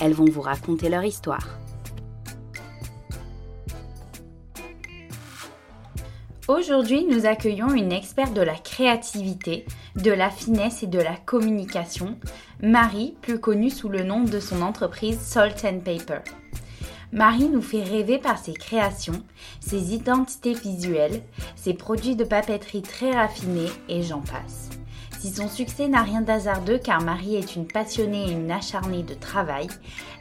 elles vont vous raconter leur histoire. Aujourd'hui, nous accueillons une experte de la créativité, de la finesse et de la communication, Marie, plus connue sous le nom de son entreprise Salt and Paper. Marie nous fait rêver par ses créations, ses identités visuelles, ses produits de papeterie très raffinés et j'en passe. Si son succès n'a rien d'hasardeux car Marie est une passionnée et une acharnée de travail,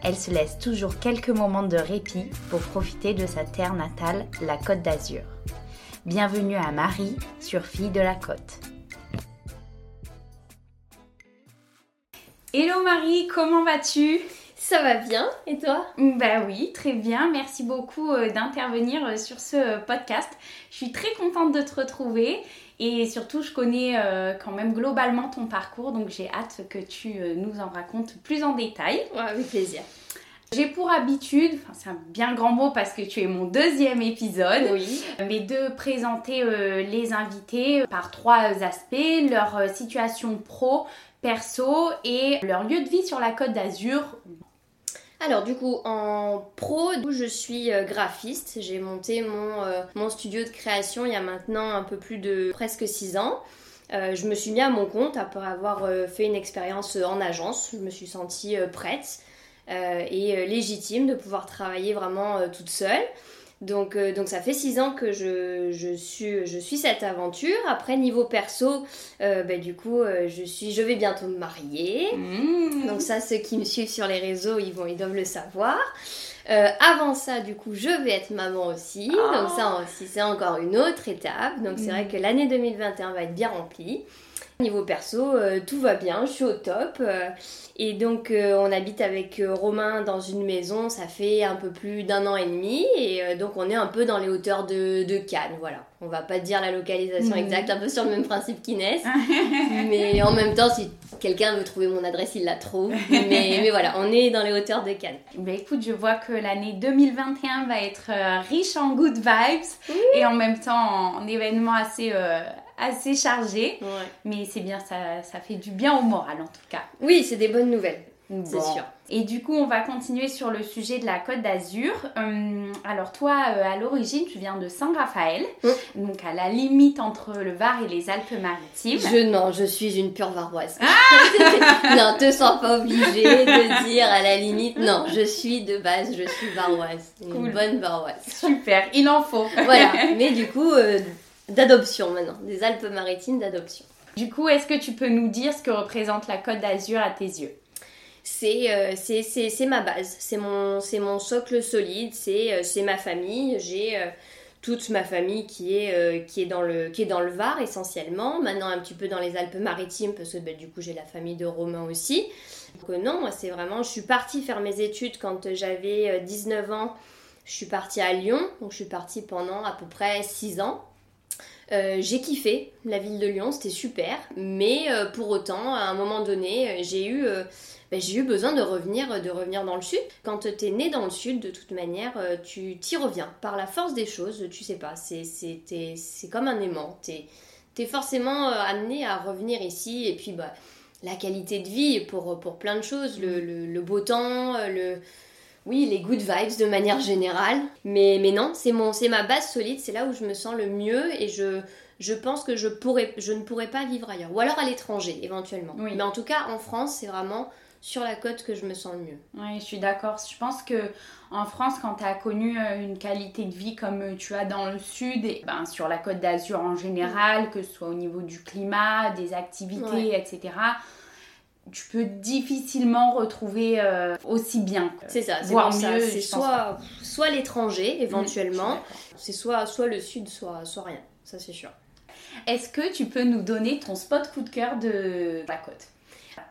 elle se laisse toujours quelques moments de répit pour profiter de sa terre natale, la Côte d'Azur. Bienvenue à Marie sur Fille de la Côte. Hello Marie, comment vas-tu? Ça va bien, et toi? Bah oui, très bien. Merci beaucoup euh, d'intervenir euh, sur ce euh, podcast. Je suis très contente de te retrouver et surtout je connais quand même globalement ton parcours, donc j'ai hâte que tu nous en racontes plus en détail. Ouais, avec plaisir. J'ai pour habitude, enfin c'est un bien grand mot parce que tu es mon deuxième épisode, Oui. mais de présenter les invités par trois aspects, leur situation pro, perso et leur lieu de vie sur la côte d'Azur. Alors du coup, en pro, je suis euh, graphiste. J'ai monté mon, euh, mon studio de création il y a maintenant un peu plus de presque 6 ans. Euh, je me suis mis à mon compte après avoir fait une expérience en agence. Je me suis sentie prête et légitime de pouvoir travailler vraiment toute seule. Donc, euh, donc ça fait 6 ans que je, je, suis, je suis cette aventure. Après, niveau perso, euh, bah, du coup, euh, je, suis, je vais bientôt me marier. Mmh. Donc ça, ceux qui me suivent sur les réseaux, ils, vont, ils doivent le savoir. Avant ça, du coup, je vais être maman aussi. Oh. Donc ça aussi, c'est encore une autre étape. Donc c'est Mm. vrai que l'année 2021 va être bien remplie. Niveau perso, euh, tout va bien, je suis au top. Euh, et donc euh, on habite avec Romain dans une maison, ça fait un peu plus d'un an et demi. Et donc on est un peu dans les hauteurs de, de Cannes, voilà. On va pas dire la localisation Mhm. exacte, un peu sur le même principe qu'Inès. mais en même temps, si quelqu'un veut trouver mon adresse, il la trouve. Mais, mais voilà, on est dans les hauteurs de Cannes. Bah écoute, je vois que l'année 2021 va être riche en good vibes et en même temps en, en événements assez, assez chargés. Ouais. Mais c'est bien, ça, ça fait du bien au moral en tout cas. Oui, c'est des bonnes nouvelles, c'est Bon. sûr. Et du coup, on va continuer sur le sujet de la Côte d'Azur. Hum, alors toi, euh, à l'origine, tu viens de Saint-Raphaël, Mm. donc à la limite entre le Var et les Alpes-Maritimes. Je, non, je suis une pure varoise. non, te sens pas obligée de dire à la limite. Non, je suis de base, je suis varoise. Une Cool. bonne varoise. Super, il en faut. Voilà, mais du coup, euh, d'adoption maintenant. Des Alpes-Maritimes d'adoption. Du coup, est-ce que tu peux nous dire ce que représente la Côte d'Azur à tes yeux? C'est euh, c'est- c'est- c'est ma base, c'est mon, c'est mon socle solide, c'est euh, c'est ma famille. J'ai euh, toute ma famille qui est, euh, qui, est dans le, qui est dans le Var essentiellement, maintenant un petit peu dans les Alpes-Maritimes parce que bah, du coup j'ai la famille de Romain aussi. Donc non, moi c'est vraiment, je suis partie faire mes études quand j'avais euh, 19 ans. Je suis partie à Lyon, donc je suis partie pendant à peu près 6 ans. Euh, j'ai kiffé la ville de Lyon, c'était super, mais euh, pour autant, à un moment donné, euh, j'ai eu, euh, ben, j'ai eu besoin de revenir, de revenir dans le sud. Quand tu es né dans le sud, de toute manière, tu t'y reviens par la force des choses. Tu sais pas, c'est c'est t'es- comme un aimant. Tu es, forcément amené à revenir ici, et puis bah, la qualité de vie pour, pour plein de choses, le, le- le beau temps, le, oui, les good vibes de manière générale. Mais, mais non, c'est mon, c'est ma base solide, c'est là où je me sens le mieux et je, je pense que je, pourrais, je ne pourrais pas vivre ailleurs. Ou alors à l'étranger, éventuellement. Oui. Mais en tout cas, en France, c'est vraiment sur la côte que je me sens le mieux. Oui, je suis d'accord. Je pense que en France, quand tu as connu euh, une qualité de vie comme euh, tu as dans le sud, et ben, sur la côte d'Azur en général, que ce soit au niveau du climat, des activités, Ouais. etc., tu peux difficilement retrouver euh, aussi bien. C'est ça, c'est Voire mieux, C'est soit, soit l'étranger, suis éventuellement. C'est soit, soit le sud, soit, soit rien. Ça, c'est sûr. Est-ce que tu peux nous donner ton spot coup de cœur de la côte?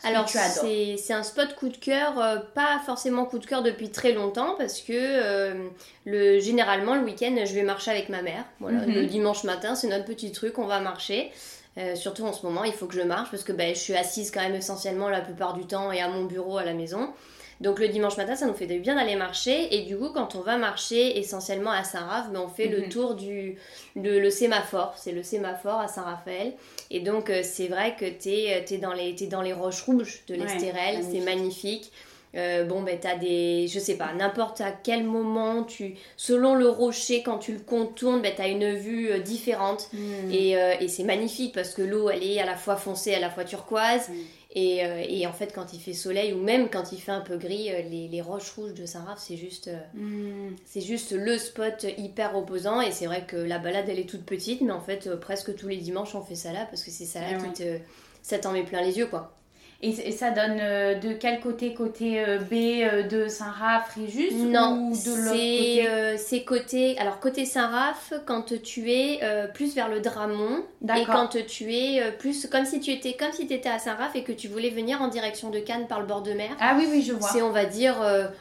Alors c'est un spot coup de cœur, euh, pas forcément coup de cœur depuis très longtemps parce que euh, le, généralement le week-end je vais marcher avec ma mère. Voilà, mhm. Le dimanche matin c'est notre petit truc, on va marcher. Euh, surtout en ce moment, il faut que je marche parce que ben, je suis assise quand même essentiellement la plupart du temps et à mon bureau à la maison. Donc le dimanche matin, ça nous fait du bien d'aller marcher. Et du coup, quand on va marcher essentiellement à Saint-Raph, ben, on fait le mhm. tour du le, sémaphore. C'est le sémaphore à Saint-Raphaël. Et donc euh, c'est vrai que tu es, es, dans les, es dans les roches rouges de l'Estérel. c'est magnifique. Euh, bon, ben, t'as des. Je sais pas, n'importe à quel moment, tu, selon le rocher, quand tu le contournes, ben, t'as une vue euh, différente. Hmm. Et, euh, et c'est magnifique parce que l'eau, elle est à la fois foncée, à la fois turquoise. Hmm. Et, et, en fait, quand il fait soleil ou même quand il fait un peu gris, les, les roches rouges de Saint-Raph, c'est juste, hmm. c'est juste le spot hyper opposant. Et c'est vrai que la balade, elle est toute petite, mais en fait, presque tous les dimanches, on fait ça là parce que c'est ça là eh qui te. Ça t'en met plein les yeux, quoi. Et, ça donne euh, de quel côté Côté euh, B euh, de Saint-Raph, Fréjus Non, ou de l'autre C'est côté. Alors, côté Saint-Raph, quand tu es plus vers le Dramont. Et quand tu es plus. Comme si tu étais, comme si étais à Saint-Raph et que tu voulais venir en direction de Cannes par le bord de mer. Ah oui, oui, je vois. C'est, on va dire,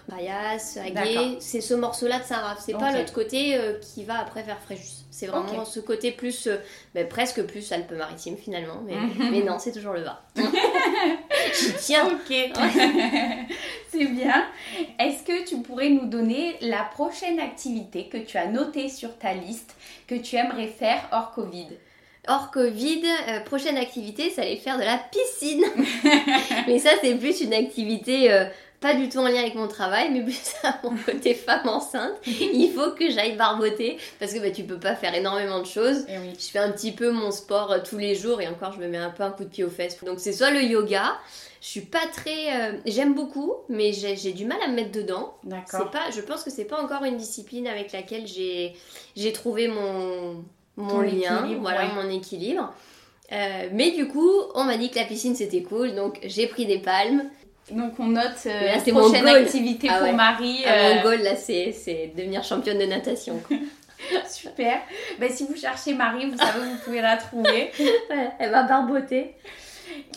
Bayas, Aguet. C'est ce morceau-là de Saint-Raph. C'est pas l'autre côté qui va après vers Fréjus. C'est vraiment ce côté plus, euh, ben, presque plus Alpes-Maritimes finalement, mais, mhm. mais non, c'est toujours le Var. Tiens. Ok, c'est bien. Est-ce que tu pourrais nous donner la prochaine activité que tu as notée sur ta liste que tu aimerais faire hors Covid? Hors Covid, euh, prochaine activité, ça allait faire de la piscine. mais ça, c'est plus une activité euh, pas du tout en lien avec mon travail, mais plus à mon côté femme enceinte. Il faut que j'aille barboter parce que bah, tu peux pas faire énormément de choses. Eh je fais un petit peu mon sport euh, tous les jours et encore je me mets un peu un coup de pied aux fesses. Donc c'est soit le yoga, je suis pas très. Euh, j'aime beaucoup, mais j'ai du mal à me mettre dedans. D'accord. Pas, je pense que c'est pas encore une discipline avec laquelle j'ai trouvé mon, mon lien, voilà, mon équilibre. Euh, mais du coup, on m'a dit que la piscine c'était cool, donc j'ai pris des palmes, donc on note euh, la prochaine activité ah pour Marie. Ah, Mon euh, goal là c'est devenir championne de natation. Super. Ben, si vous cherchez Marie, vous savez vous pouvez la trouver. elle va barboter.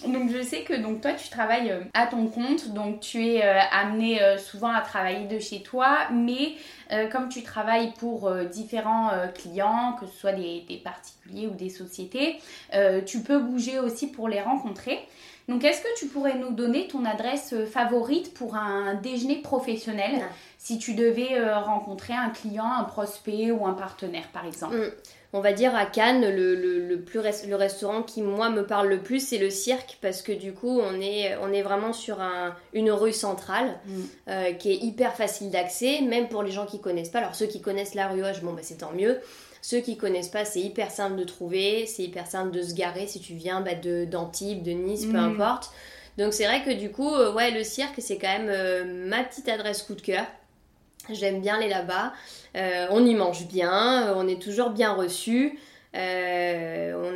Donc je sais que donc toi tu travailles euh, à ton compte, donc tu es amené souvent à travailler de chez toi, mais comme tu travailles pour différents clients, que ce soit des, des, particuliers ou des sociétés, tu peux bouger aussi pour les rencontrer. Donc, est-ce que tu pourrais nous donner ton adresse euh, favorite pour un déjeuner professionnel ah. si tu devais euh, rencontrer un client, un prospect ou un partenaire, par exemple? Mm. On va dire à Cannes, le, plus le restaurant qui, moi, me parle le plus, c'est le cirque, parce que du coup, on est, on est vraiment sur un, une rue centrale mm. euh, qui est hyper facile d'accès, même pour les gens qui connaissent pas. Alors, ceux qui connaissent la rue Hoche, bon, bah, c'est tant mieux. Ceux qui connaissent pas, c'est hyper simple de trouver, c'est hyper simple de se garer si tu viens bah, de d'Antibes, de Nice, peu mm. importe. Donc c'est vrai que du coup, euh, ouais, le cirque, c'est quand même euh, ma petite adresse coup de cœur. J'aime bien aller là-bas. Euh, on y mange bien, on est toujours bien reçu. on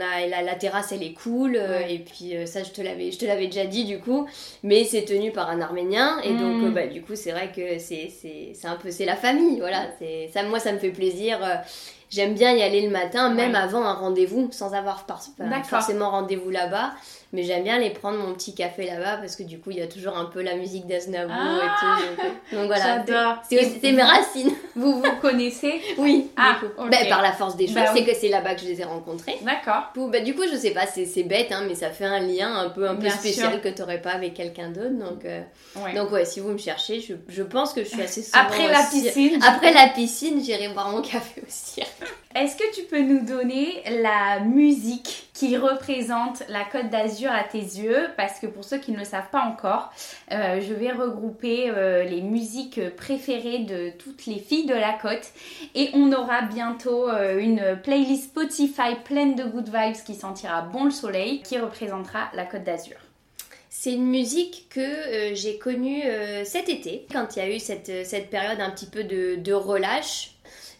a la, terrasse elle est cool et puis ça je te l'avais je te l'avais déjà dit du coup mais c'est tenu par un arménien et donc mm. bah, du coup c'est vrai que c'est c'est un peu c'est la famille voilà c'est ça moi ça me fait plaisir j'aime bien y aller le matin, même avant un rendez-vous, sans avoir forcément rendez-vous là-bas. Mais j'aime bien aller prendre mon petit café là-bas parce que du coup, il y a toujours un peu la musique d'Aznavour et ah tout. Donc, voilà. J'adore. C'est mes racines. Vous vous connaissez Oui. Ah, ben, par la force des choses, bah c'est que c'est là-bas que je les ai rencontrés. D'accord. Bah, du coup, je sais pas, c'est bête, hein, mais ça fait un lien un peu, un peu spécial que tu n'aurais pas avec quelqu'un d'autre. Donc, euh, ouais. donc, ouais, si vous me cherchez, je, je pense que je suis assez souvent Après la piscine. Après la piscine, j'irai boire mon café aussi. Est-ce que tu peux nous donner la musique qui représente la Côte d'Azur à tes yeux? Parce que pour ceux qui ne le savent pas encore, euh, je vais regrouper euh, les musiques préférées de toutes les filles de la côte. Et on aura bientôt euh, une playlist Spotify pleine de good vibes qui sentira bon le soleil qui représentera la Côte d'Azur. C'est une musique que j'ai connue cet été, quand il y a eu cette, période un petit peu de relâche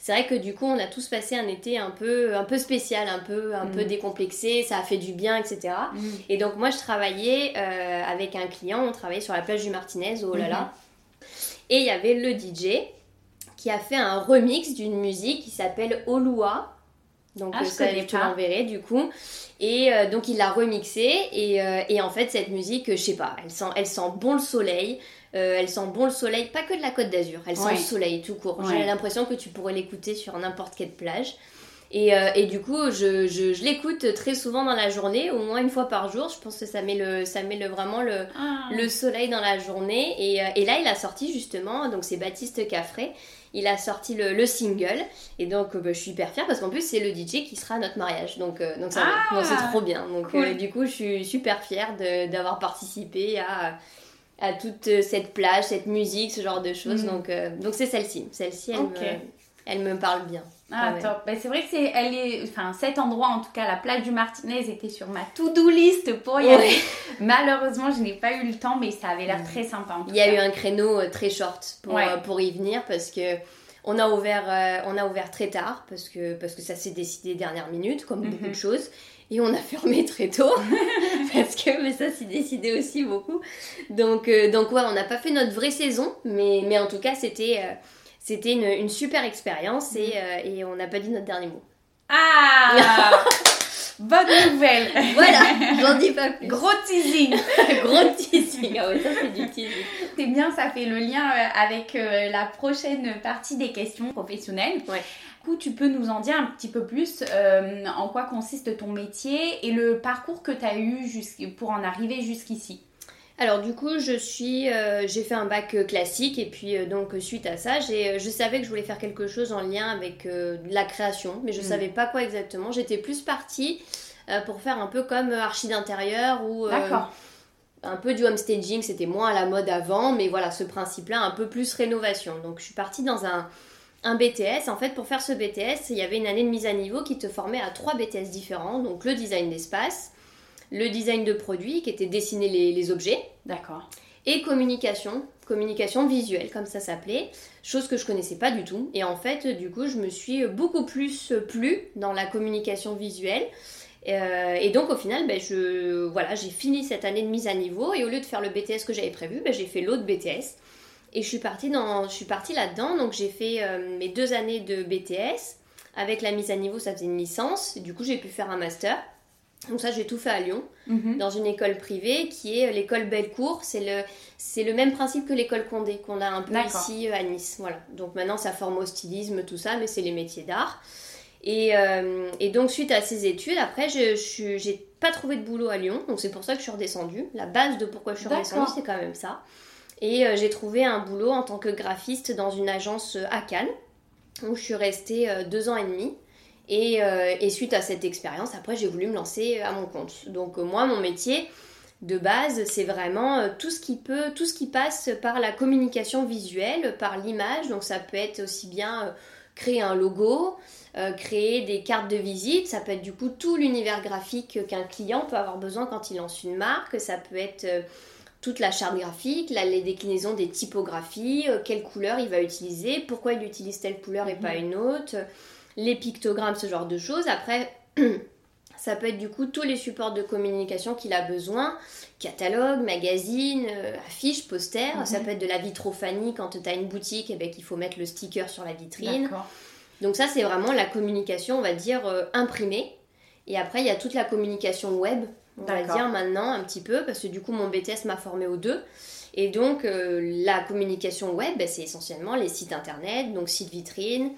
c'est vrai que du coup, on a tous passé un été un peu, un peu spécial, un peu, un peu mm. décomplexé, ça a fait du bien, etc. Mm. Et donc, moi, je travaillais euh, avec un client, on travaillait sur la plage du Martinez, oh là là. Mm-hmm. Et il y avait le DJ qui a fait un remix d'une musique qui s'appelle Olua Donc Ah, je ça, je te l'enverrai du coup. Et euh, donc il l'a remixé et, euh, et en fait cette musique, euh, je sais pas, elle sent, elle sent bon le soleil. Euh, elle sent bon le soleil, pas que de la Côte d'Azur, elle sent Ouais. le soleil tout court. Ouais. J'ai l'impression que tu pourrais l'écouter sur n'importe quelle plage. Et, euh, et du coup, je, je, je l'écoute très souvent dans la journée, au moins une fois par jour. Je pense que ça met, le, ça met le, vraiment le, Ah. le soleil dans la journée. Et, euh, et là, il a sorti justement, donc c'est Baptiste Caffré, il a sorti le, le single. Et donc, bah, je suis hyper fière parce qu'en plus, c'est le DJ qui sera à notre mariage. Donc, euh, donc, ça, Ah c'est trop bien. Donc, Cool. euh, du coup, je suis super fière d'avoir participé à, à toute euh, cette plage, cette musique, ce genre de choses. Mm. Donc, euh, donc c'est celle-ci. Celle-ci, elle, me, elle me parle bien. Ah, top. Ben, c'est vrai que c'est, elle est, enfin, cet endroit, en tout cas, la plage du Martinez, était sur ma to-do list pour y Ouais. aller. Malheureusement, je n'ai pas eu le temps, mais ça avait l'air très sympa. En tout Il y a eu un créneau euh, très short pour, Ouais. euh, pour y venir parce que on a ouvert, euh, on a ouvert très tard parce que, parce que ça s'est décidé dernière minute, comme beaucoup Mhm. de choses. Et on a fermé très tôt parce que mais ça s'est décidé aussi beaucoup. Donc, euh, donc ouais, on n'a pas fait notre vraie saison, mais, mais en tout cas, c'était euh, c'était une, une super expérience et, euh, et on n'a pas dit notre dernier mot. Ah Bonne nouvelle Voilà, j'en dis pas plus. Gros teasing Gros teasing. Ah ouais, ça c'est du teasing. C'est bien, ça fait le lien avec la prochaine partie des questions professionnelles. Ouais. Du coup, tu peux nous en dire un petit peu plus euh, en quoi consiste ton métier et le parcours que tu as eu pour en arriver jusqu'ici? Alors du coup, je suis, euh, j'ai fait un bac euh, classique et puis euh, donc suite à ça, j'ai, je savais que je voulais faire quelque chose en lien avec euh, la création, mais je Mm. savais pas quoi exactement. J'étais plus partie pour faire un peu comme archi d'intérieur ou un peu du home staging. C'était moins à la mode avant, mais voilà, ce principe-là, un peu plus rénovation. Donc je suis partie dans un un BTS. En fait, pour faire ce BTS, il y avait une année de mise à niveau qui te formait à trois BTS différents. Donc le design d'espace, le design de produits qui était dessiner les- les objets D'accord. et communication, communication visuelle comme ça s'appelait, chose que je connaissais pas du tout. Et en fait, du coup, je me suis beaucoup plus plu dans la communication visuelle. Euh, et donc au final, ben, je, voilà, j'ai fini cette année de mise à niveau et au lieu de faire le BTS que j'avais prévu, ben, j'ai fait l'autre BTS. Et je suis partie, dans, je suis partie là-dedans, donc j'ai fait euh, mes deux années de BTS. Avec la mise à niveau, ça faisait une licence. Et du coup, j'ai pu faire un master. Donc ça, j'ai tout fait à Lyon Mhm. dans une école privée qui est l'école Bellecour. C'est le, c'est le même principe que l'école Condé qu'on a un peu ici euh, à Nice. Voilà. Donc maintenant, ça forme au stylisme, tout ça, mais c'est les métiers d'art. Et, euh, et donc, suite à ces études, après, je je- j'ai pas trouvé de boulot à Lyon. Donc, c'est pour ça que je suis redescendue. La base de pourquoi je suis redescendue, c'est quand même ça. Et euh, j'ai trouvé un boulot en tant que graphiste dans une agence euh, à Cannes, où je suis restée euh, deux ans et demi. Et, suite à cette expérience, après, j'ai voulu me lancer à mon compte. Donc, moi, mon métier de base, c'est vraiment tout ce qui peut, tout ce qui passe par la communication visuelle, par l'image. Donc, ça peut être aussi bien créer un logo, créer des cartes de visite. Ça peut être du coup tout l'univers graphique qu'un client peut avoir besoin quand il lance une marque. Ça peut être toute la charte graphique, la, les déclinaisons des typographies, euh, quelle couleur il va utiliser, pourquoi il utilise telle couleur et Mhm. pas une autre, les pictogrammes, ce genre de choses. Après, ça peut être du coup tous les supports de communication qu'il a besoin, catalogue, magazine, euh, affiches, posters. Mhm. Ça peut être de la vitrophanie quand tu as une boutique et ben, qu'il faut mettre le sticker sur la vitrine. Donc ça, c'est vraiment la communication, on va dire, euh, imprimée. Et après, il y a toute la communication web, on va dire maintenant un petit peu, parce que du coup, mon BTS m'a formé aux deux. Et donc, euh, la communication web, ben, c'est essentiellement les sites internet, donc sites vitrines,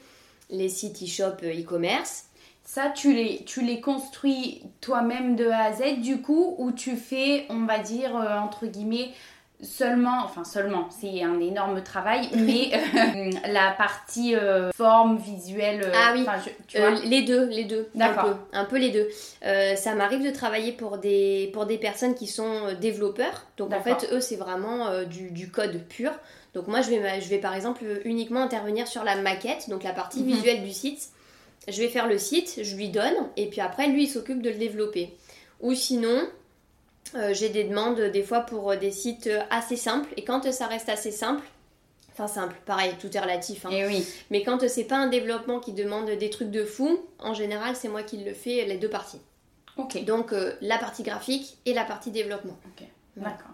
les sites e-shop euh, e-commerce. Ça, tu les, tu les construis toi-même de A à Z, du coup, ou tu fais, on va dire, euh, entre guillemets, seulement, enfin seulement, c'est un énorme travail, mais euh, la partie euh, forme visuelle, euh, Ah oui. enfin, je- tu vois. les deux, les deux. D'accord. Un peu, un peu les deux. Ça m'arrive de travailler pour des, pour des personnes qui sont développeurs. Donc en fait, eux, c'est vraiment du, du code pur. Donc moi, je vais, je vais par exemple uniquement intervenir sur la maquette, donc la partie Mhm. visuelle du site. Je vais faire le site, je lui donne, et puis après, lui, il s'occupe de le développer. Ou sinon, j'ai des demandes euh, des fois pour euh, des sites euh, assez simples. Et quand euh, ça reste assez simple, enfin simple, pareil, tout est relatif. hein. Et oui. Mais quand euh, c'est pas un développement qui demande des trucs de fou, en général, c'est moi qui le fais les deux parties. Ok. Donc euh, la partie graphique et la partie développement. D'accord.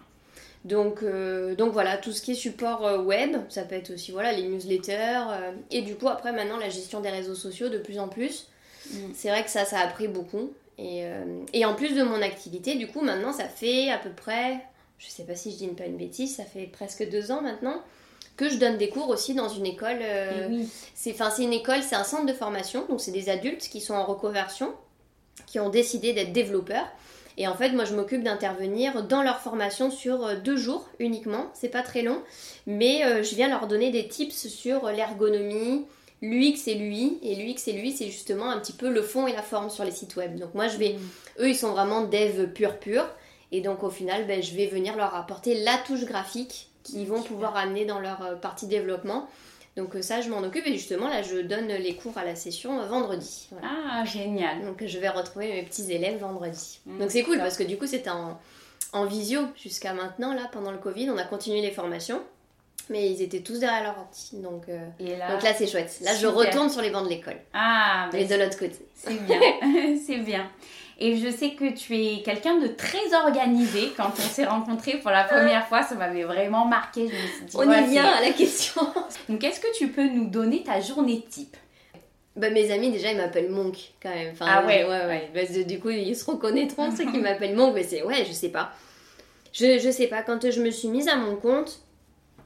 Donc, euh, donc voilà, tout ce qui est support euh, web, ça peut être aussi voilà les newsletters euh, et du coup après maintenant la gestion des réseaux sociaux de plus en plus. C'est vrai que ça, ça a pris beaucoup. Et, et, en plus de mon activité, du coup, maintenant, ça fait à peu près, je sais pas si je dis pas une bêtise, ça fait presque deux ans maintenant que je donne des cours aussi dans une école. Euh, oui. C'est une école, c'est un centre de formation, donc c'est des adultes qui sont en reconversion, qui ont décidé d'être développeurs. Et en fait, moi, je m'occupe d'intervenir dans leur formation sur euh, deux jours uniquement. C'est pas très long, mais euh, je viens leur donner des tips sur l'ergonomie, l'UX et l'UI. Et l'UX et l'UI, c'est justement un petit peu le fond et la forme sur les sites web. Donc moi, je vais, mm. eux, ils sont vraiment dev pur pur. Et donc au final, ben, je vais venir leur apporter la touche graphique qu'ils vont pouvoir amener dans leur euh, partie développement. Donc euh, ça, je m'en occupe et justement là, je donne les cours à la session euh, vendredi. Ah, génial. Donc je vais retrouver mes petits élèves vendredi. Mmh, donc c'est cool parce que du coup, c'était en, en, visio jusqu'à maintenant, là, pendant le Covid. On a continué les formations. Mais ils étaient tous derrière leur ordi, donc, là, donc là c'est chouette. Là je retourne sur les bancs de l'école. Ah, mais de l'autre côté. C'est bien, c'est bien. Et je sais que tu es quelqu'un de très organisé. Quand on s'est rencontrés pour la première fois, ça m'avait vraiment marqué. Je me suis dit, on y vient à la question. Donc, est-ce que tu peux nous donner ta journée type? Bah, mes amis, déjà, ils m'appellent Monk quand même. ah ouais, ouais, ouais. Bah, du coup, ils se reconnaîtront, ceux qui m'appellent Monk. Mais c'est, ouais, je sais pas. Je, je sais pas. Quand je me suis mise à mon compte,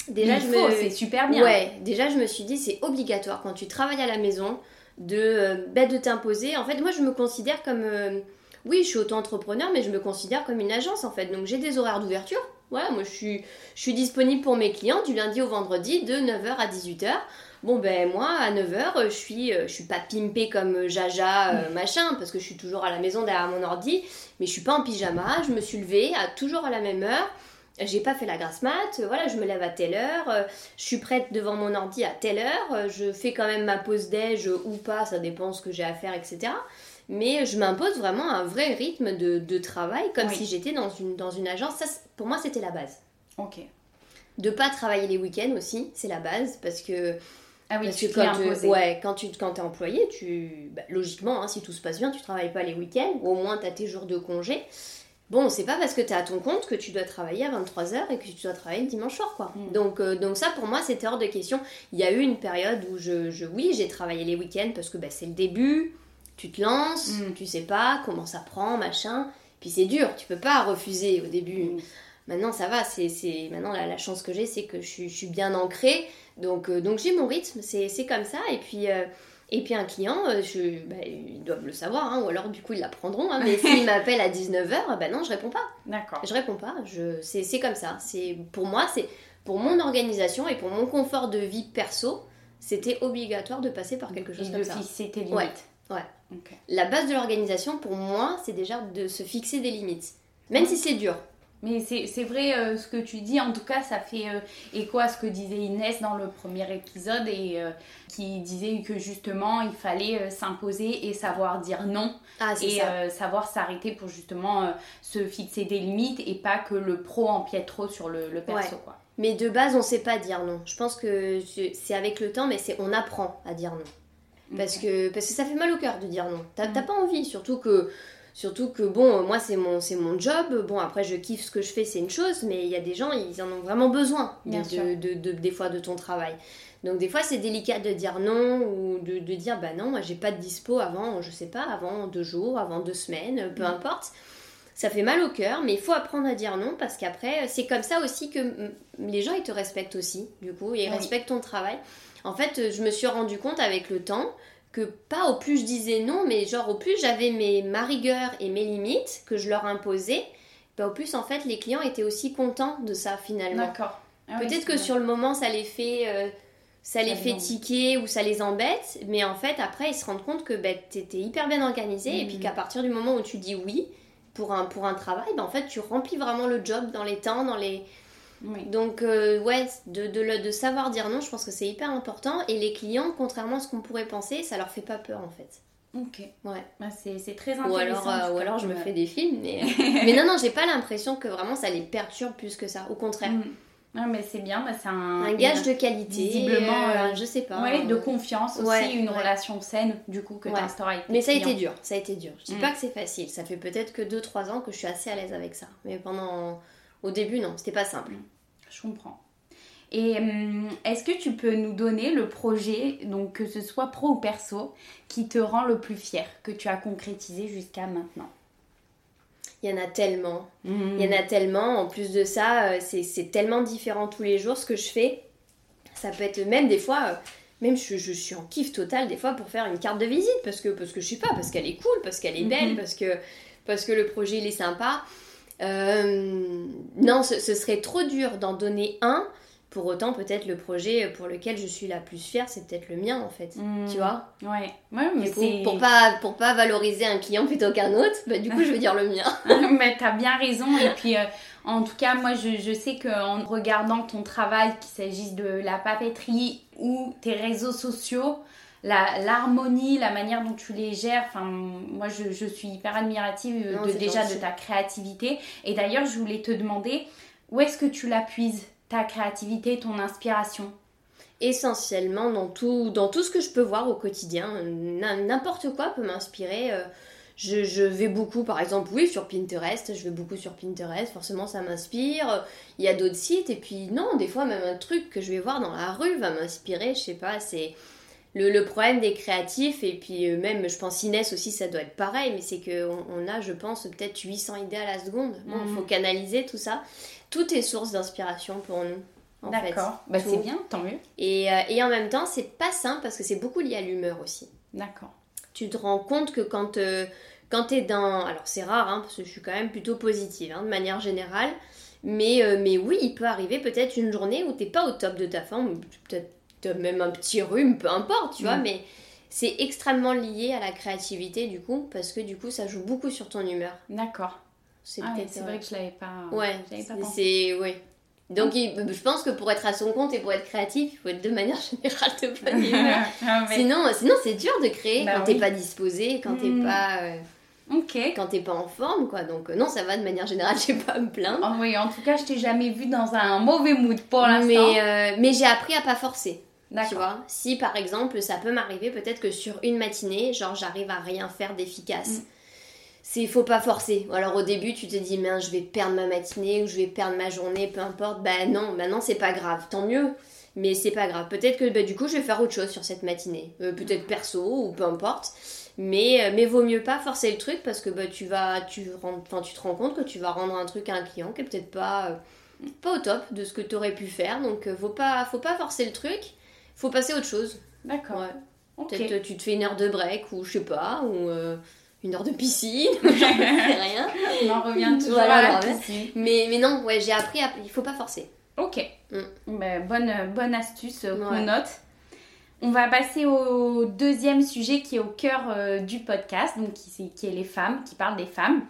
déjà, je me. C'est super bien. Ouais, déjà, je me suis dit, c'est obligatoire quand tu travailles à la maison de, euh, bah, de t'imposer. En fait, moi, je me considère comme. Euh, oui, je suis auto-entrepreneur, mais je me considère comme une agence en fait. Donc j'ai des horaires d'ouverture. Voilà, moi je suis, je suis disponible pour mes clients du lundi au vendredi de 9h à 18h. Bon ben moi à 9h je suis euh, je suis pas pimpée comme Jaja euh, machin parce que je suis toujours à la maison derrière mon ordi mais je suis pas en pyjama, je me suis levée à toujours à la même heure. J'ai pas fait la grasse mat, voilà, je me lève à telle heure, euh, je suis prête devant mon ordi à telle heure, je fais quand même ma pause déj ou pas, ça dépend ce que j'ai à faire, etc mais je m'impose vraiment un vrai rythme de, travail, comme si j'étais dans une, dans une agence. Ça, pour moi, c'était la base. Ok. De pas travailler les week-ends aussi, c'est la base, parce que. Ah oui, tu quand, tu, ouais, quand tu quand es employé, tu, bah, logiquement, hein, si tout se passe bien, tu travailles pas les week-ends, ou au moins tu as tes jours de congé. Bon, c'est pas parce que tu es à ton compte que tu dois travailler à 23h et que tu dois travailler le dimanche soir, quoi. Hmm. Donc, euh, donc ça, pour moi, c'était hors de question. Il y a eu une période où, je, je oui, j'ai travaillé les week-ends parce que bah, c'est le début, tu te lances, mm. tu sais pas comment ça prend, machin. Puis c'est dur, tu peux pas refuser au début. Mm. Maintenant, ça va, c'est maintenant la, chance que j'ai, c'est que je, suis bien ancrée. Donc, euh, donc j'ai mon rythme, c'est comme ça. Et puis, euh, et puis un client, euh, je, bah, ils doivent le savoir, hein, ou alors du coup ils l'apprendront. Hein, mais s'il m'appelle à 19h, ben non, je réponds pas. D'accord. Je réponds pas. C'est comme ça. C'est Pour moi, c'est pour mon organisation et pour mon confort de vie perso, c'était obligatoire de passer par quelque chose comme ça. C'était limite. Ouais. La base de l'organisation, pour moi, c'est déjà de se fixer des limites. Même si c'est dur. Mais c'est vrai euh, ce que tu dis, en tout cas ça fait euh, écho à ce que disait Inès dans le premier épisode et euh, qui disait que justement il fallait s'imposer et savoir dire non ah, et savoir s'arrêter pour justement se fixer des limites et pas que le pro empiète trop sur le, perso. Quoi. Mais de base on sait pas dire non. Je pense que c'est avec le temps mais c'est on apprend à dire non. Parce, que, parce que ça fait mal au cœur de dire non. T'as mm. pas envie, surtout que, surtout que bon, moi c'est mon, mon job. Bon, après je kiffe ce que je fais, c'est une chose, mais il y a des gens, ils en ont vraiment besoin de, de, des fois de ton travail. Donc des fois c'est délicat de dire non ou de, de dire bah non, moi j'ai pas de dispo avant, je sais pas, avant deux jours, avant deux semaines, peu mm. importe. Ça fait mal au cœur, mais il faut apprendre à dire non parce qu'après c'est comme ça aussi que les gens ils te respectent aussi, du coup, ils respectent ton travail. En fait, je me suis rendu compte avec le temps que pas au plus je disais non, mais genre au plus j'avais mes, ma rigueur et mes limites que je leur imposais, bah, au plus en fait les clients étaient aussi contents de ça finalement. D'accord. Ah Peut-être que sur le moment ça les fait, euh, ça, les fait tiquer ou ça les embête, mais en fait après ils se rendent compte que bah, t'étais hyper bien organisé et puis mmh. qu'à partir du moment où tu dis oui pour un, pour un travail, bah, en fait tu remplis vraiment le job dans les temps, dans les donc, euh, ouais, de, de, de, savoir dire non, je pense que c'est hyper important. Et les clients, contrairement à ce qu'on pourrait penser, ça leur fait pas peur en fait. Ok. Ouais. Bah, c'est très intéressant. Ou alors, euh, ou alors je me fais des films, mais, mais non, non, j'ai pas l'impression que vraiment ça les perturbe plus que ça. Au contraire. Mm. Non, mais c'est bien, bah, c'est un, un, gage de qualité. Visiblement, euh, je sais pas. Ouais, de confiance aussi, une relation saine du coup que tu instaures avec Mais ça a été dur, ça a été dur. Je dis mm. pas que c'est facile, ça fait peut-être que 2-3 ans que je suis assez à l'aise avec ça. Mais pendant. Au début, non, c'était pas simple. Je comprends. Et hum, est-ce que tu peux nous donner le projet, donc que ce soit pro ou perso, qui te rend le plus fier, que tu as concrétisé jusqu'à maintenant? Il y en a tellement. Il y en a tellement. En plus de ça, euh, c'est tellement différent tous les jours ce que je fais. Ça peut être même des fois, euh, même je, je, suis en kiff total des fois pour faire une carte de visite parce que, parce que je sais pas, parce qu'elle est cool, parce qu'elle est belle, Mhm. parce, que, parce que le projet il est sympa. Euh, non, ce, ce serait trop dur d'en donner un. Pour autant, peut-être le projet pour lequel je suis la plus fière, c'est peut-être le mien en fait. Mhm. Tu vois? Ouais, ouais mais coup, pour pas pour pas valoriser un client plutôt qu'un autre, bah, du coup je vais dire le mien. mais t'as bien raison. Et puis, euh, en tout cas, moi, je, je sais qu'en regardant ton travail, qu'il s'agisse de la papeterie ou tes réseaux sociaux, l'harmonie, la, manière dont tu les gères, enfin, moi, je, je suis hyper admirative euh, Non, de, c'est déjà gentil. de ta créativité. Et d'ailleurs, je voulais te demander, où est-ce que tu la puises, ta créativité, ton inspiration? Essentiellement dans tout, dans tout ce que je peux voir au quotidien. N'importe quoi peut m'inspirer. euh, Je, je vais beaucoup, par exemple, oui, sur Pinterest. Je vais beaucoup sur Pinterest. Forcément, ça m'inspire. Il y a d'autres sites. Et puis, non, des fois, même un truc que je vais voir dans la rue va m'inspirer. Je sais pas, c'est le, le problème des créatifs. Et puis, euh, même, je pense, Inès aussi, ça doit être pareil. Mais c'est qu'on on a, je pense, peut-être 800 idées à la seconde. Bon, il faut canaliser tout ça. Tout est source d'inspiration pour nous. D'accord. Bah, c'est bien, tant mieux. Et, euh, et en même temps, c'est pas simple parce que c'est beaucoup lié à l'humeur aussi. D'accord. Tu te rends compte que quand, euh, quand t'es dans. Alors c'est rare, hein, parce que je suis quand même plutôt positive hein, de manière générale. Mais, euh, mais oui, il peut arriver peut-être une journée où t'es pas au top de ta forme, peut-être même un petit rhume, peu importe, tu vois, Mm. mais c'est extrêmement lié à la créativité du coup, parce que du coup ça joue beaucoup sur ton humeur. D'accord. C'est Ah, ouais, c'est euh, vrai que je l'avais pas. Ouais, j'avais pas c'est-. Ouais. Donc il- je pense que pour être à son compte et pour être créatif, il faut être de manière générale de bonne humeur. Ah, Sinon, sinon c'est dur de créer Bah quand oui. t'es pas disposé, quand t'es Mm. pas, euh, Ok. quand t'es pas en forme, quoi. Donc euh, non, ça va de manière générale, j'ai pas à me plaindre. Oh, oui, en tout cas, je t'ai jamais vu dans un mauvais mood pour l'instant. mais euh, mais j'ai appris à pas forcer. Tu vois, si par exemple, ça peut m'arriver peut-être que sur une matinée, genre j'arrive à rien faire d'efficace. Mm. C'est faut pas forcer. Ou alors au début, tu te dis, mince, je vais perdre ma matinée ou je vais perdre ma journée, peu importe. Bah non, bah non, c'est pas grave, tant mieux. Mais c'est pas grave. Peut-être que bah, du coup, je vais faire autre chose sur cette matinée. Euh, peut-être perso ou peu importe. Mais, euh, mais vaut mieux pas forcer le truc parce que bah, tu vas tu, enfin, tu te rends compte que tu vas rendre un truc à un client qui est peut-être pas, euh, pas au top de ce que tu aurais pu faire. Donc euh, faut pas, faut pas forcer le truc. Faut passer à autre chose. D'accord. Ouais. Peut-être euh, tu te fais une heure de break ou je sais pas, ou euh, une heure de piscine, j'en sais rien. On en revient toujours Voilà, à la piscine. Mais, mais non, ouais, j'ai appris à. Il faut pas forcer. Ok. Mm. Ben, bonne, bonne astuce euh, qu'on Ouais. note. On va passer au deuxième sujet qui est au cœur euh, du podcast, donc qui, est les femmes, qui parle des femmes.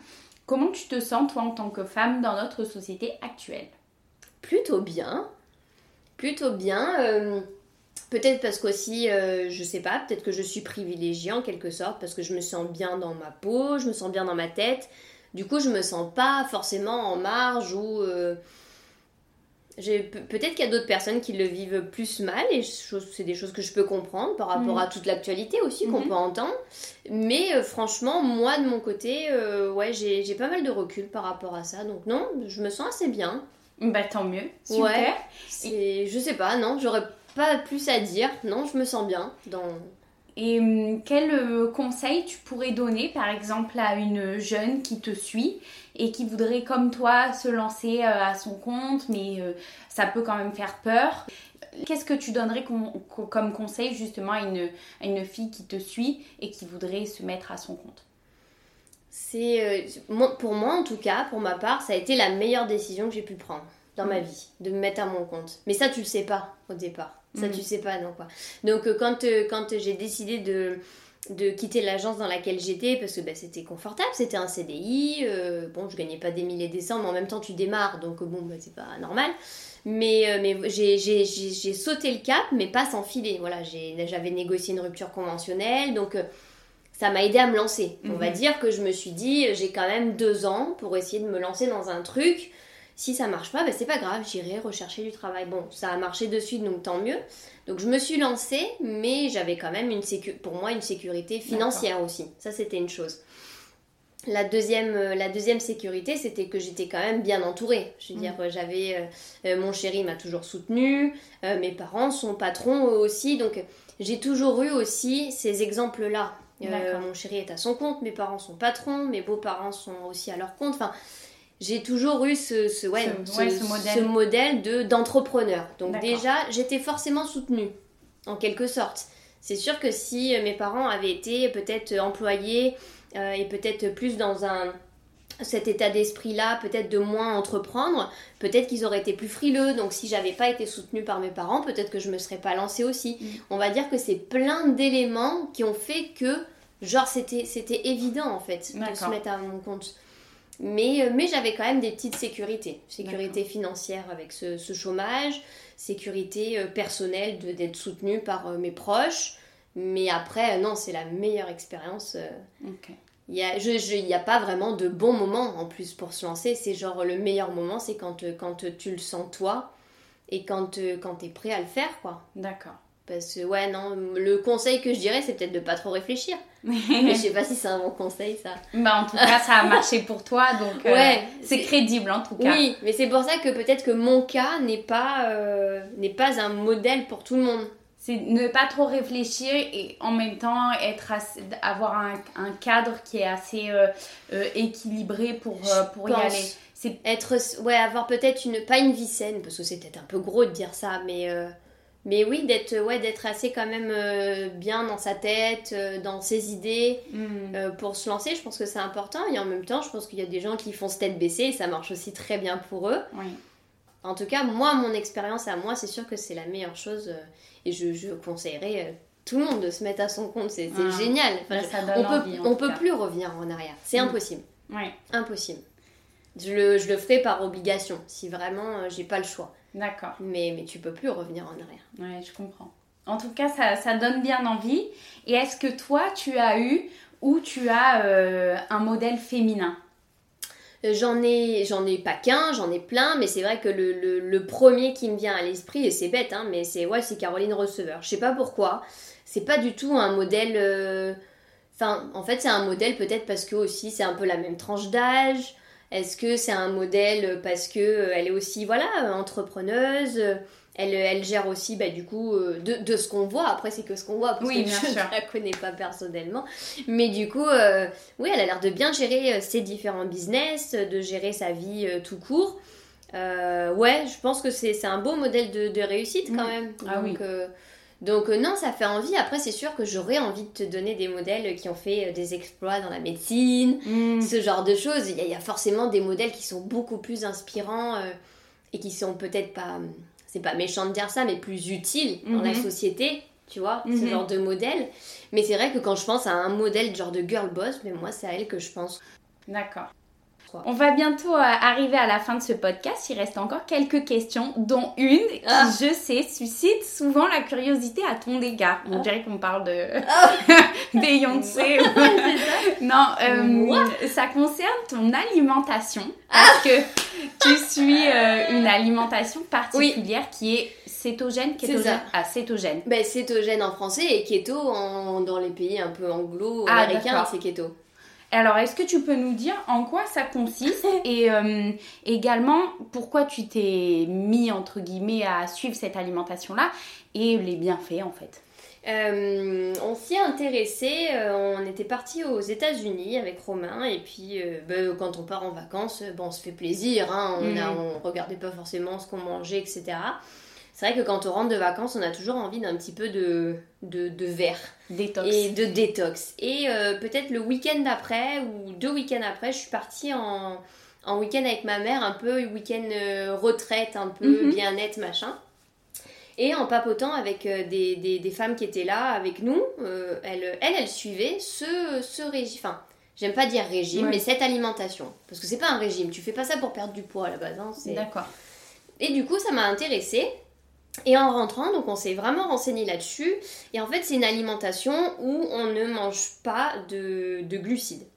Comment tu te sens, toi, en tant que femme, dans notre société actuelle? Plutôt bien. Plutôt bien. euh, peut-être parce qu'aussi, euh, je sais pas, peut-être que je suis privilégiée en quelque sorte, parce que je me sens bien dans ma peau, je me sens bien dans ma tête. Du coup, je me sens pas forcément en marge ou. Peut-être qu'il y a d'autres personnes qui le vivent plus mal et c'est des choses que je peux comprendre par rapport Mhm. à toute l'actualité aussi qu'on Mhm. peut entendre. Mais euh, franchement, moi de mon côté, euh, ouais, j'ai pas mal de recul par rapport à ça. Donc non, je me sens assez bien. Bah tant mieux. Super. Ouais. C'est, je sais pas, non, j'aurais pas plus à dire. Non, je me sens bien dans. Et hum, quel euh, conseil tu pourrais donner, par exemple, à une jeune qui te suit et qui voudrait, comme toi, se lancer euh, à son compte, mais euh, ça peut quand même faire peur? Qu'est-ce que tu donnerais com- co- comme conseil justement à une, à une fille qui te suit et qui voudrait se mettre à son compte? C'est, pour moi en tout cas, pour ma part, ça a été la meilleure décision que j'ai pu prendre dans ma Mhm. vie, de me mettre à mon compte. Mais ça, tu le sais pas au départ. Ça, tu sais pas, non quoi. Donc euh, quand, euh, quand j'ai décidé de de quitter l'agence dans laquelle j'étais parce que bah, c'était confortable, c'était un CDI, euh, bon je gagnais pas des milliers des cents mais en même temps tu démarres donc bon bah, c'est pas normal. Mais, euh, mais j'ai, sauté le cap mais pas sans filer. Voilà, j'avais négocié une rupture conventionnelle donc euh, ça m'a aidé à me lancer. On va dire que je me suis dit j'ai quand même deux ans pour essayer de me lancer dans un truc. Si ça marche pas, bah, c'est pas grave, j'irai rechercher du travail. Bon, ça a marché de suite, donc tant mieux. Donc je me suis lancée, mais j'avais quand même une sécu- pour moi une sécurité financière aussi. Ça, c'était une chose. la deuxième, euh, la deuxième sécurité, c'était que j'étais quand même bien entourée. Je veux dire, Mm. j'avais. euh, mon chéri m'a toujours soutenue, euh, mes parents, son patron eux aussi. Donc, j'ai toujours eu aussi ces exemples-là. Euh, mon chéri est à son compte, mes parents sont patrons, mes beaux-parents sont aussi à leur compte. Enfin, j'ai toujours eu ce, ce, ouais, Ce- ouais, ce modèle. modèle de, d'entrepreneur. Donc, déjà, j'étais forcément soutenue, en quelque sorte. C'est sûr que si euh, mes parents avaient été peut-être employés euh, et peut-être plus dans un cet état d'esprit-là, peut-être de moins entreprendre, peut-être qu'ils auraient été plus frileux. Donc si j'avais pas été soutenue par mes parents, peut-être que je me serais pas lancée aussi. Mm. On va dire que c'est plein d'éléments qui ont fait que genre c'était c'était évident en fait de se mettre à mon compte. Mais, euh, mais j'avais quand même des petites sécurités. Sécurité financière avec ce, ce chômage, sécurité euh, personnelle d'être soutenue par euh, mes proches. Mais après, non, c'est la meilleure expérience. il y a, je, je- a pas vraiment de bon moment en plus pour se lancer. C'est genre le meilleur moment, c'est quand, quand tu le sens toi et quand, quand tu es prêt à le faire, quoi. D'accord. Parce que, ouais, non, le conseil que je dirais, c'est peut-être de pas trop réfléchir. Mais je sais pas si c'est un bon conseil, ça. bah, en tout cas, ça a marché pour toi, donc euh, Ouais, c'est c'est- crédible en tout cas. Oui, mais c'est pour ça que peut-être que mon cas n'est pas, euh, n'est pas un modèle pour tout le monde. C'est ne pas trop réfléchir et en même temps être assez- avoir un, un cadre qui est assez euh, équilibré pour, pour y pense. aller. C'est Être, ouais, avoir peut-être une, pas une vie saine, parce que c'est peut-être un peu gros de dire ça, mais, mais oui, d'être, ouais, d'être assez quand même euh, bien dans sa tête, euh, dans ses idées, Hmm. euh, pour se lancer, je pense que c'est important. Et en même temps, je pense qu'il y a des gens qui font se tête baissée et ça marche aussi très bien pour eux. Oui. En tout cas, moi, mon expérience à moi, c'est sûr que c'est la meilleure chose euh, et je, je conseillerais euh, tout le monde de se mettre à son compte. C'est, Ah. génial. Enfin, Là, je- ça donne on peut, envie, on peut plus revenir en arrière. C'est Mm. impossible. Ouais, Impossible. Je le, je le ferai par obligation, si vraiment euh, j'ai pas le choix. d'accord. Mais, mais tu peux plus revenir en arrière. Ouais, je comprends. En tout cas, ça, ça donne bien envie. Et est-ce que toi, tu as eu ou tu as euh, un modèle féminin? Euh, J'en ai, j'en ai pas qu'un, j'en ai plein, mais c'est vrai que le, le- le premier qui me vient à l'esprit, et c'est bête, hein, mais c'est ouais, c'est Caroline Receveur. Je sais pas pourquoi. C'est pas du tout un modèle. euh, Enfin, en fait, c'est un modèle peut-être parce que aussi c'est un peu la même tranche d'âge. Est-ce que c'est un modèle parce que euh, elle est aussi voilà euh, entrepreneuse euh, elle, elle gère aussi bah, du coup de, de ce qu'on voit. Après c'est que ce qu'on voit parce Oui, que bien je ne la connais pas personnellement. Mais du coup, euh, oui, elle a l'air de bien gérer ses différents business, de gérer sa vie euh, tout court. Euh, ouais, je pense que c'est un beau modèle de, de réussite quand même. Ah donc, oui. Donc euh, non, ça fait envie. Après, c'est sûr que j'aurais envie de te donner des modèles qui ont fait euh, des exploits dans la médecine, Hmm. ce genre de choses. Il y, a, il y a forcément des modèles qui sont beaucoup plus inspirants euh, et qui sont peut-être pas, c'est pas méchant de dire ça, mais plus utiles dans la Mhm. société. Tu vois, ce Mhm. genre de modèle. Mais c'est vrai que quand je pense à un modèle genre de girl boss, mais moi, c'est à elle que je pense. D'accord. On va bientôt euh, arriver à la fin de ce podcast. Il reste encore quelques questions, dont une qui, Ah. je sais, suscite souvent la curiosité à ton égard. On Ah. dirait qu'on parle de Ah. Beyoncé. non, euh, Moi ça concerne ton alimentation. Parce que tu suis euh, une alimentation particulière qui est cétogène, kétogène. Ah, cétogène. Ben, cétogène en français et keto en- dans les pays un peu Ah, anglo-américains, c'est keto. Alors, est-ce que tu peux nous dire en quoi ça consiste et euh, également pourquoi tu t'es mis entre guillemets à suivre cette alimentation-là et les bienfaits en fait? Euh, on s'y est intéressé, euh, on était parti aux États-Unis avec Romain et puis euh, ben, quand on part en vacances, bon, on se fait plaisir, hein, on, a, Mm. on regardait pas forcément ce qu'on mangeait, etc. C'est vrai que quand on rentre de vacances, on a toujours envie d'un petit peu de, de, de verre Détox. et de détox. Et euh, peut-être le week-end d'après ou deux week-ends après, je suis partie en, en week-end avec ma mère, un peu week-end euh, retraite, un peu Mhm. bien-être, machin. Et en papotant avec euh, des, des- des femmes qui étaient là avec nous, euh, elle, elle, elle suivait ce, ce régime. Enfin, j'aime pas dire régime, Ouais. mais cette alimentation. Parce que c'est pas un régime, tu fais pas ça pour perdre du poids à la base. hein, D'accord. et du coup, ça m'a intéressée. Et en rentrant, donc on s'est vraiment renseigné là-dessus. Et en fait, c'est une alimentation où on ne mange pas de, de glucides.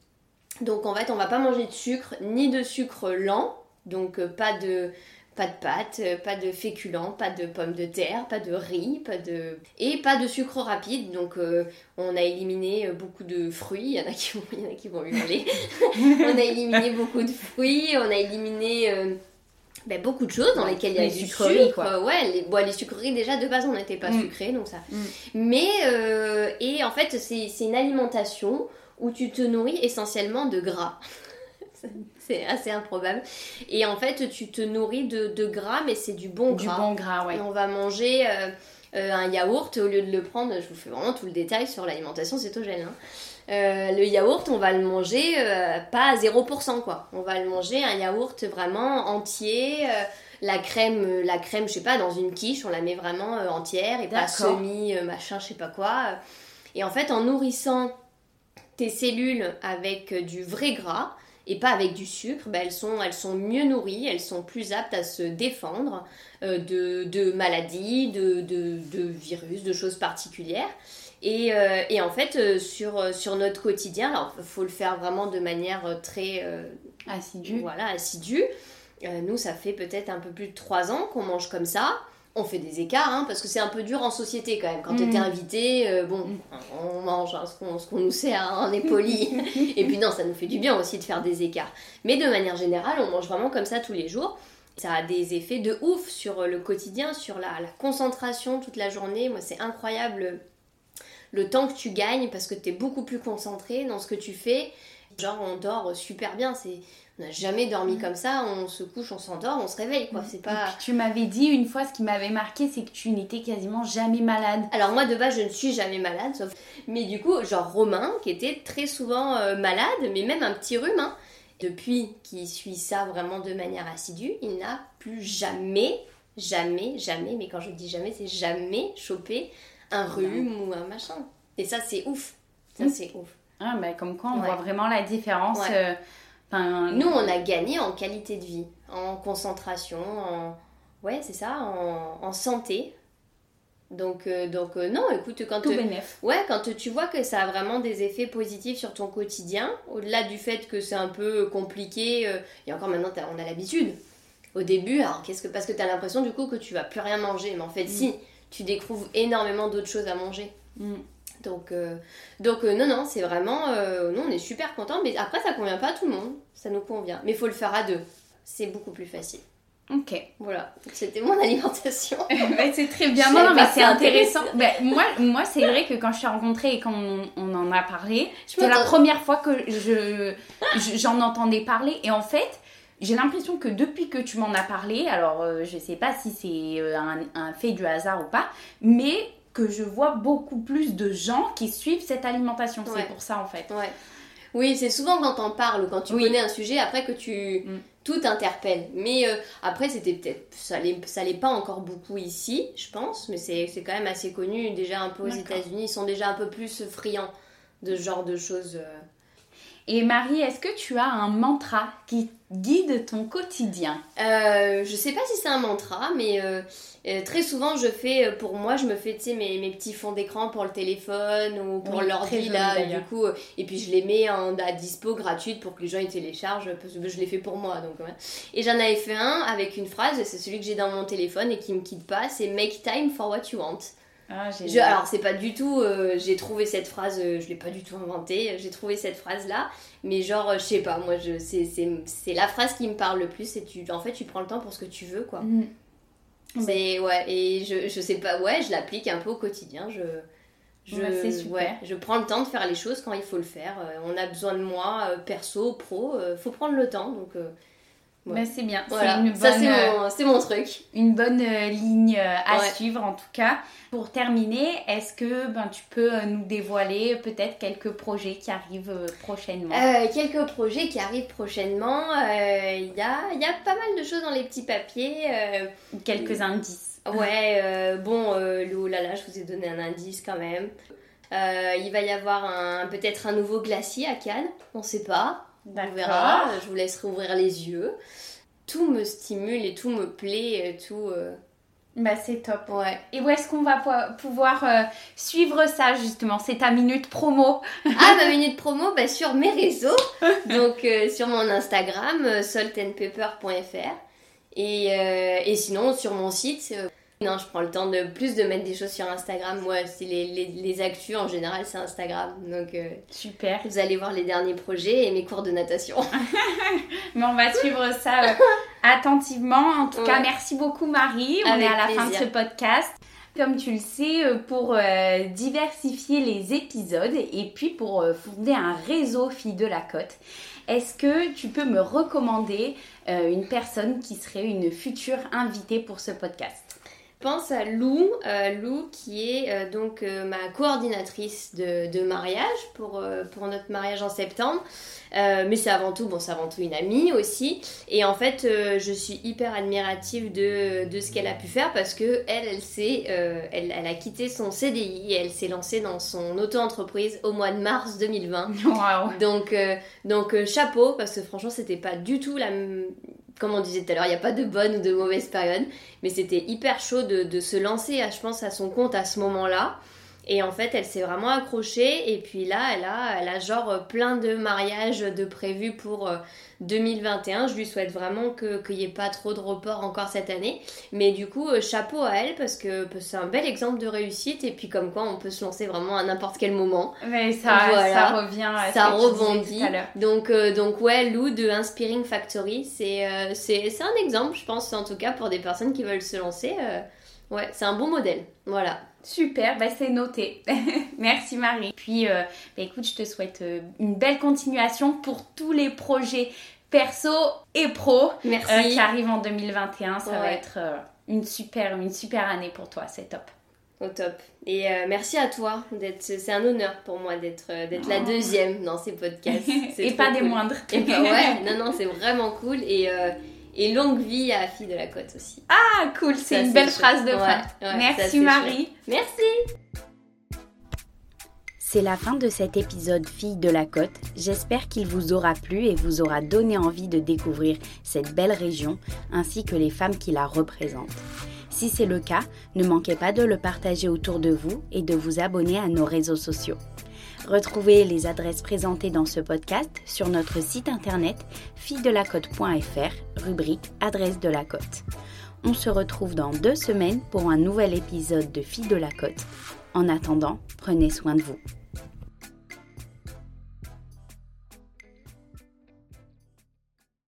Donc en fait, on va pas manger de sucre ni de sucre lent. Donc euh, pas de pas de pâtes, euh, pas de féculents, pas de pommes de terre, pas de riz, pas de et pas de sucre rapide. Donc euh, on a éliminé beaucoup de fruits. Il y en a qui vont, il y en a qui vont on a éliminé beaucoup de fruits. On a éliminé ben, beaucoup de choses dans lesquelles il y a du sucre. Quoi. Ouais, les, bon, les sucreries déjà de base on n'était pas mm. sucrés donc ça. Mm. Mais et en fait c'est une alimentation où tu te nourris essentiellement de gras. c'est assez improbable. Et en fait, tu te nourris de, gras, mais c'est du bon gras. Du bon gras, ouais. Et on va manger euh, euh, un yaourt, au lieu de le prendre, je vous fais vraiment tout le détail sur l'alimentation cétogène. Hein. Euh, le yaourt, on va le manger pas à 0%, quoi. On va le manger un yaourt vraiment entier. la crème, la crème, je sais pas, dans une quiche, on la met vraiment entière et pas semi, machin, je sais pas quoi. Et en fait, en nourrissant tes cellules avec du vrai gras, et pas avec du sucre, ben elles, sont, elles sont mieux nourries, elles sont plus aptes à se défendre euh, de, de, maladies, de, de, de, virus, de choses particulières. Et, euh, et en fait, euh, sur, sur notre quotidien, alors il faut le faire vraiment de manière très assidue. Voilà, assidue. nous, ça fait peut-être un peu plus de trois ans qu'on mange comme ça on fait des écarts, hein, parce que c'est un peu dur en société quand même. Quand tu es mm. invité, euh, bon, on mange hein, ce qu'on nous sert, hein, on est poli. et puis non, ça nous fait du bien aussi de faire des écarts. Mais de manière générale, on mange vraiment comme ça tous les jours. Ça a des effets de ouf sur le quotidien, sur la, concentration toute la journée. Moi, c'est incroyable le temps que tu gagnes parce que tu es beaucoup plus concentré dans ce que tu fais. Genre, on dort super bien. C'est on n'a jamais dormi mm. comme ça, on se couche, on s'endort, on se réveille quoi. C'est pas. tu m'avais dit une fois ce qui m'avait marqué, c'est que tu n'étais quasiment jamais malade. Alors moi de base je ne suis jamais malade, sauf. Mais du coup genre Romain qui était très souvent euh, malade, mais même un petit rhume. Hein. Depuis qu'il suit ça vraiment de manière assidue, il n'a plus jamais, jamais, jamais, mais quand je dis jamais, c'est jamais chopé un rhume ou un machin. Et ça c'est ouf. Ça mm. c'est ouf. Ah bah comme quoi on voit vraiment la différence. Euh, nous, on a gagné en qualité de vie, en concentration, en... Ouais, c'est ça, en, santé. Donc, euh, donc euh, non, écoute, quand, Tout ouais, quand tu vois que ça a vraiment des effets positifs sur ton quotidien, au-delà du fait que c'est un peu compliqué, et encore maintenant, on a l'habitude. Au début, alors qu'est-ce que parce que tu as l'impression du coup que tu vas plus rien manger, mais en fait, mm. si, tu découvres énormément d'autres choses à manger. Mm. Donc, euh, donc euh, non, non, c'est vraiment. Euh, non, on est super content, mais après, ça convient pas à tout le monde. Ça nous convient. Mais il faut le faire à deux. C'est beaucoup plus facile. Ok. C'était c'était mon alimentation. c'est très bien, non, mais c'est intéressant. Ben, moi, moi c'est vrai que quand je t'ai rencontrée et quand on, en a parlé, c'était la première fois que je, j'en entendais parler. Et en fait, j'ai l'impression que depuis que tu m'en as parlé, alors je sais pas si c'est un, un, fait du hasard ou pas, mais que je vois beaucoup plus de gens qui suivent cette alimentation. C'est pour ça en fait. Ouais. Oui, c'est souvent quand on parle ou quand tu connais un sujet après que tu mm. tout interpelle. Mais euh, après, c'était peut-être ça l'est pas encore beaucoup ici, je pense, mais c'est quand même assez connu déjà un peu aux États-Unis. Ils sont déjà un peu plus friands de ce genre de choses. Euh. Et Marie, est-ce que tu as un mantra qui guide ton quotidien? Euh, Je sais pas si c'est un mantra, mais euh, euh, très souvent je fais, euh, pour moi, je me fais mes, mes petits fonds d'écran pour le téléphone ou pour l'ordi là, du coup, et puis je les mets en, à dispo gratuite pour que les gens ils téléchargent, parce que je les fais pour moi. Donc, Et j'en avais fait un avec une phrase, c'est celui que j'ai dans mon téléphone et qui me quitte pas, c'est Make time for what you want. Ah, alors c'est pas du tout, euh, j'ai trouvé cette phrase, euh, je l'ai pas du tout inventée, j'ai trouvé cette phrase là, mais genre je sais pas, moi je, c'est, la phrase qui me parle le plus, et tu, en fait tu prends le temps pour ce que tu veux quoi. Mm. C'est ouais, et je, je sais pas, ouais, je l'applique un peu au quotidien, je, je, ouais, je prends le temps de faire les choses quand il faut le faire. Euh, on a besoin de moi, perso, pro, faut prendre le temps donc bah, c'est bien. Voilà. Ça, c'est mon, truc. Une bonne euh, ligne euh, à suivre, en tout cas. Pour terminer, est-ce que ben, tu peux euh, nous dévoiler peut-être quelques projets qui arrivent prochainement? Quelques projets qui arrivent prochainement. Il y, a, y a pas mal de choses dans les petits papiers. quelques indices. Ouais, bon, oh là là, je vous ai donné un indice quand même. il va y avoir peut-être un nouveau glacier à Cannes, on sait pas. On verra, je vous laisserai ouvrir les yeux. Tout me stimule et tout me plaît, tout... Euh. Bah c'est top. Ouais. Et où est-ce qu'on va pouvoir euh, suivre ça justement? C'est ta minute promo. ah ma minute promo bah, sur mes réseaux. Donc euh, sur mon Instagram saltandpepper.fr Et, et sinon, sur mon site, non, je prends le temps de plus de mettre des choses sur Instagram. Moi, c'est les, les, les, actus en général, c'est Instagram. Donc, super. Vous allez voir les derniers projets et mes cours de natation. Mais on va suivre ça attentivement. En tout cas, merci beaucoup, Marie. On est à la fin de ce podcast comme tu le sais, euh, pour euh, diversifier les épisodes et puis pour euh, fonder un réseau Filles de la Côte. Est-ce que tu peux me recommander une personne qui serait une future invitée pour ce podcast? Pense à Lou, Lou qui est donc ma coordinatrice de, de mariage pour, pour notre mariage en septembre. Euh, mais c'est avant tout, bon, c'est avant tout une amie aussi. Et en fait, euh, je suis hyper admirative de, de ce qu'elle a pu faire parce que elle, elle, s'est, euh, elle, elle, a quitté son CDI et elle s'est lancée dans son auto-entreprise au mois de mars 2020. Wow. Donc, donc chapeau parce que franchement, c'était pas du tout la comme on disait tout à l'heure, il n'y a pas de bonne ou de mauvaise période, mais c'était hyper chaud de, se lancer, je pense, à son compte à ce moment-là. Et en fait, elle s'est vraiment accrochée. Et puis là, elle a, elle a genre plein de mariages de prévus pour 2021. Euh, Je lui souhaite vraiment qu'il n'y ait pas trop de reports encore cette année. Mais du coup, euh, chapeau à elle parce que c'est un bel exemple de réussite. Et puis comme quoi, on peut se lancer vraiment à n'importe quel moment. Mais ça, ça revient à Ça rebondit. Donc, euh, donc ouais, Lou de Inspiring Factory, c'est c'est un exemple, je pense, en tout cas pour des personnes qui veulent se lancer. Ouais, c'est un bon modèle. Voilà. Super, bah c'est noté. Merci Marie. Puis euh, bah écoute, je te souhaite euh, une belle continuation pour tous les projets perso et pro euh, qui arrivent en 2021. Ça va être une, super, une super année pour toi, c'est top. Au top. Et merci à toi. d'être. C'est un honneur pour moi d'être d'être la oh. deuxième dans ces podcasts. et pas des moindres. Et bah ouais, non, non, c'est vraiment cool. Et et longue vie à Fille de la Côte aussi. Ah, cool, c'est une belle phrase de fin. Merci Marie. Merci. C'est la fin de cet épisode Fille de la Côte. J'espère qu'il vous aura plu et vous aura donné envie de découvrir cette belle région ainsi que les femmes qui la représentent. Si c'est le cas, ne manquez pas de le partager autour de vous et de vous abonner à nos réseaux sociaux. Retrouvez les adresses présentées dans ce podcast sur notre site internet fille-de-la-côte.fr, rubrique Adresse de la Côte. On se retrouve dans deux semaines pour un nouvel épisode de Fille de la Côte. En attendant, prenez soin de vous.